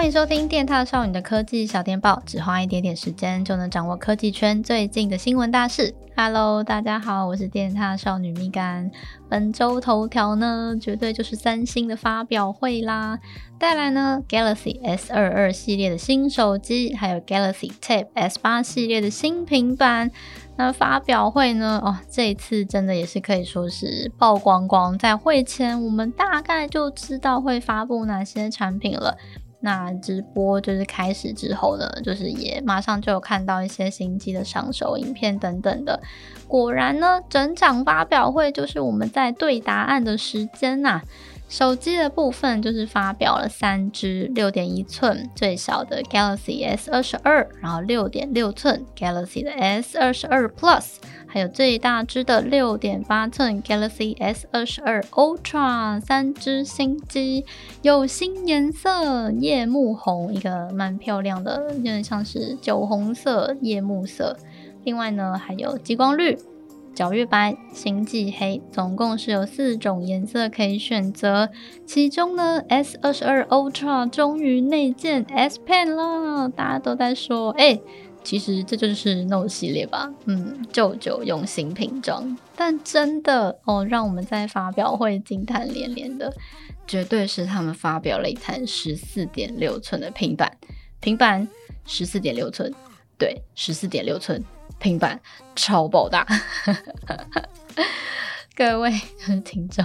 欢迎收听电獭少女的科技小电报，只花一点点时间就能掌握科技圈最近的新闻大事。Hello，大家好，我是电獭少女蜜柑。本周头条呢，绝对就是三星的发表会啦，带来呢 Galaxy S 二二系列的新手机，还有 Galaxy Tab S 八系列的新平板。那发表会呢，哦，这一次真的也是可以说是曝光光，在会前我们大概就知道会发布哪些产品了。那直播就是开始之后呢，就是也马上就有看到一些新机的上手影片等等的。果然呢，整场发表会就是我们在对答案的时间呐、啊。手机的部分就是发表了三支六点一寸最小的 Galaxy S 二十二，然后六点六寸 Galaxy 的 S 二十二 Plus，还有最大支的六点八寸 Galaxy S 二十二 Ultra，三支新机有新颜色夜幕红，一个蛮漂亮的，有点像是酒红色夜幕色。另外呢，还有极光绿。皎月白、星际黑，总共是有四种颜色可以选择。其中呢，S 二十二 Ultra 终于内建 S Pen 了，大家都在说，哎、其实这就是 Note 系列吧？嗯，舅舅用新拼装，但真的哦，让我们在发表会惊叹连连的，绝对是他们发表了一台十四点六寸的平板，平板十四点六寸，对，十四点六寸。平板超爆大，各位 听众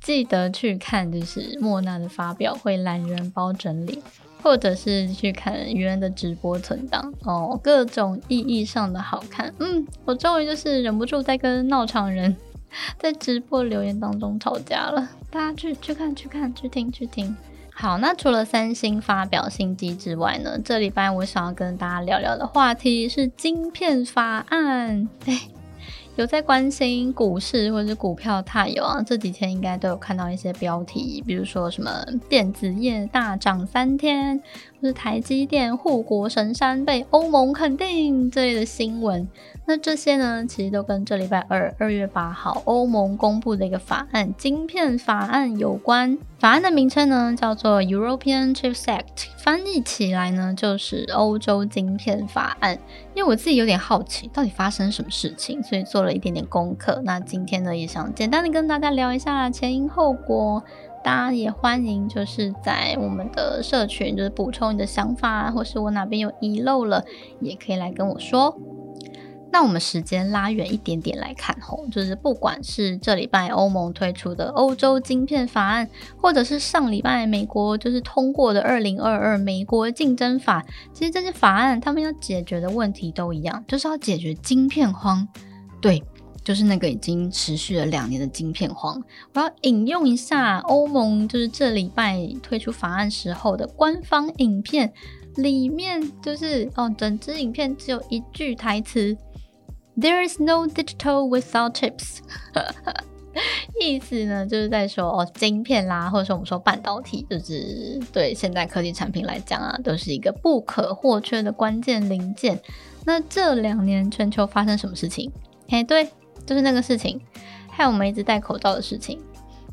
记得去看，就是莫娜的发表会懒人包整理，或者是去看愚人的直播存档哦，各种意义上的好看。嗯，我终于就是忍不住在跟闹场人 在直播留言当中吵架了，大家去去看去看去听去听。好，那除了三星发表新机之外呢，这礼拜我想要跟大家聊聊的话题是晶片法案。哎，有在关心股市或者是股票太有啊，这几天应该都有看到一些标题，比如说什么电子业大涨三天，或是台积电护国神山被欧盟肯定这类的新闻。那这些呢，其实都跟这礼拜二二月八号欧盟公布的一个法案——晶片法案有关。法案的名称呢，叫做 European Chips Act，翻译起来呢，就是欧洲晶片法案。因为我自己有点好奇，到底发生什么事情，所以做做了一点点功课。那今天呢，也想简单的跟大家聊一下前因后果。大家也欢迎，就是在我们的社群，就是补充你的想法，或是我哪边有遗漏了，也可以来跟我说。那我们时间拉远一点点来看吼，就是不管是这礼拜欧盟推出的欧洲晶片法案，或者是上礼拜美国就是通过的二零二二美国竞争法，其实这些法案他们要解决的问题都一样，就是要解决晶片荒。对，就是那个已经持续了两年的晶片荒。我要引用一下欧盟就是这礼拜推出法案时候的官方影片，里面就是哦，整支影片只有一句台词。There is no digital without chips，意思呢就是在说哦，晶片啦，或者说我们说半导体，就是对现代科技产品来讲啊，都是一个不可或缺的关键零件。那这两年全球发生什么事情？嘿，对，就是那个事情，还有我们一直戴口罩的事情。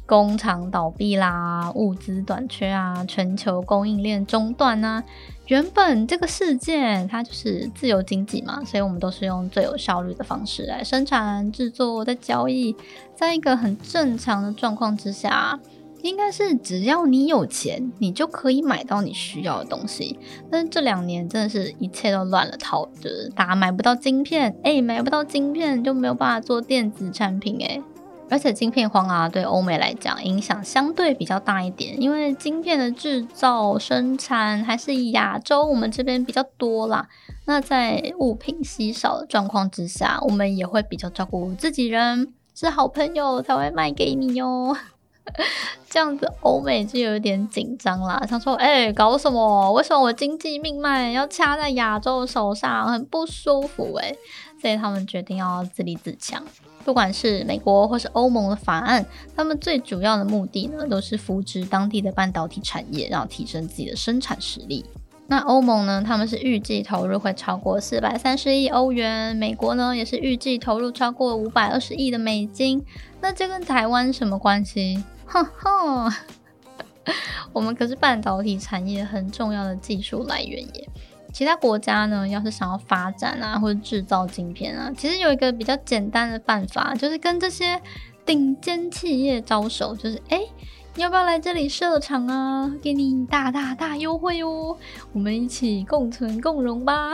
工厂倒闭啦，物资短缺啊，全球供应链中断啊。原本这个世界它就是自由经济嘛，所以我们都是用最有效率的方式来生产、制作、在交易，在一个很正常的状况之下，应该是只要你有钱，你就可以买到你需要的东西。但是这两年真的是一切都乱了套，就是大家买不到晶片，哎、买不到晶片就没有办法做电子产品、欸，哎。而且晶片荒啊，对欧美来讲影响相对比较大一点，因为晶片的制造生产还是亚洲我们这边比较多啦。那在物品稀少的状况之下，我们也会比较照顾自己人，是好朋友才会卖给你哟。这样子欧美就有点紧张啦，想说，哎、搞什么？为什么我经济命脉要掐在亚洲手上，很不舒服哎、所以他们决定要自立自强。不管是美国或是欧盟的法案，他们最主要的目的呢，都是扶植当地的半导体产业，然后提升自己的生产实力。那欧盟呢，他们是预计投入会超过四百三十亿欧元，美国呢也是预计投入超过五百二十亿的美金。那这跟台湾什么关系？哼哼。我们可是半导体产业很重要的技术来源耶。其他国家呢，要是想要发展啊，或者制造晶片啊，其实有一个比较简单的办法，就是跟这些顶尖企业招手，就是哎、你要不要来这里设厂啊？给你大大大优惠哦，我们一起共存共荣吧。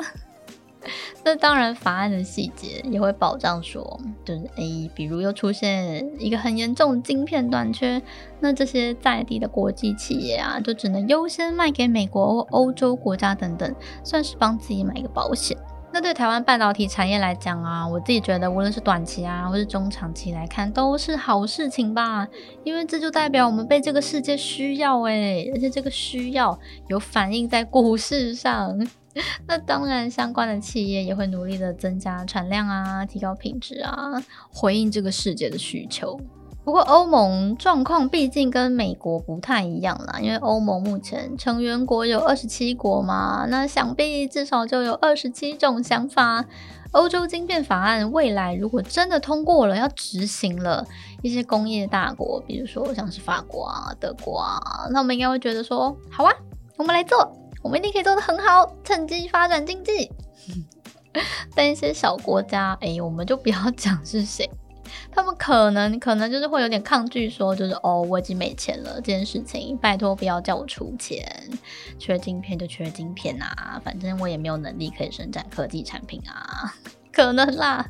那当然，法案的细节也会保障说，就是 A，比如又出现一个很严重的晶片短缺，那这些在地的国际企业啊，就只能优先卖给美国欧洲国家等等，算是帮自己买个保险。那对台湾半导体产业来讲啊，我自己觉得，无论是短期啊，或是中长期来看，都是好事情吧，因为这就代表我们被这个世界需要诶，而且这个需要有反映在股市上。那当然，相关的企业也会努力的增加产量啊，提高品质啊，回应这个世界的需求。不过欧盟状况毕竟跟美国不太一样啦，因为欧盟目前成员国有二十七国嘛，那想必至少就有二十七种想法。欧洲晶片法案未来如果真的通过了，要执行了，一些工业大国，比如说像是法国啊、德国啊，那我们应该会觉得说，好啊，我们来做。我们一定可以做得很好，趁机发展经济。但一些小国家，哎，我们就不要讲是谁，他们可能可能就是会有点抗拒，说就是哦，我已经没钱了，这件事情拜托不要叫我出钱，缺晶片就缺晶片啊，反正我也没有能力可以生产科技产品啊，可能啦。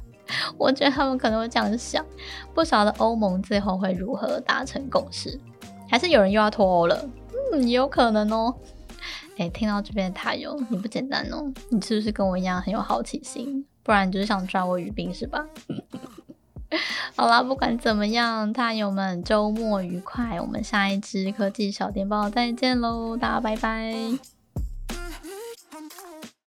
我觉得他们可能会这样想。不晓得欧盟最后会如何达成共识，还是有人又要脱欧了？嗯，有可能哦。哎，听到这边的塔友，你不简单哦！你是不是跟我一样很有好奇心？不然你就是想抓我语病是吧？好啦，不管怎么样，大友们周末愉快！我们下一支科技小电报再见喽，大家拜拜！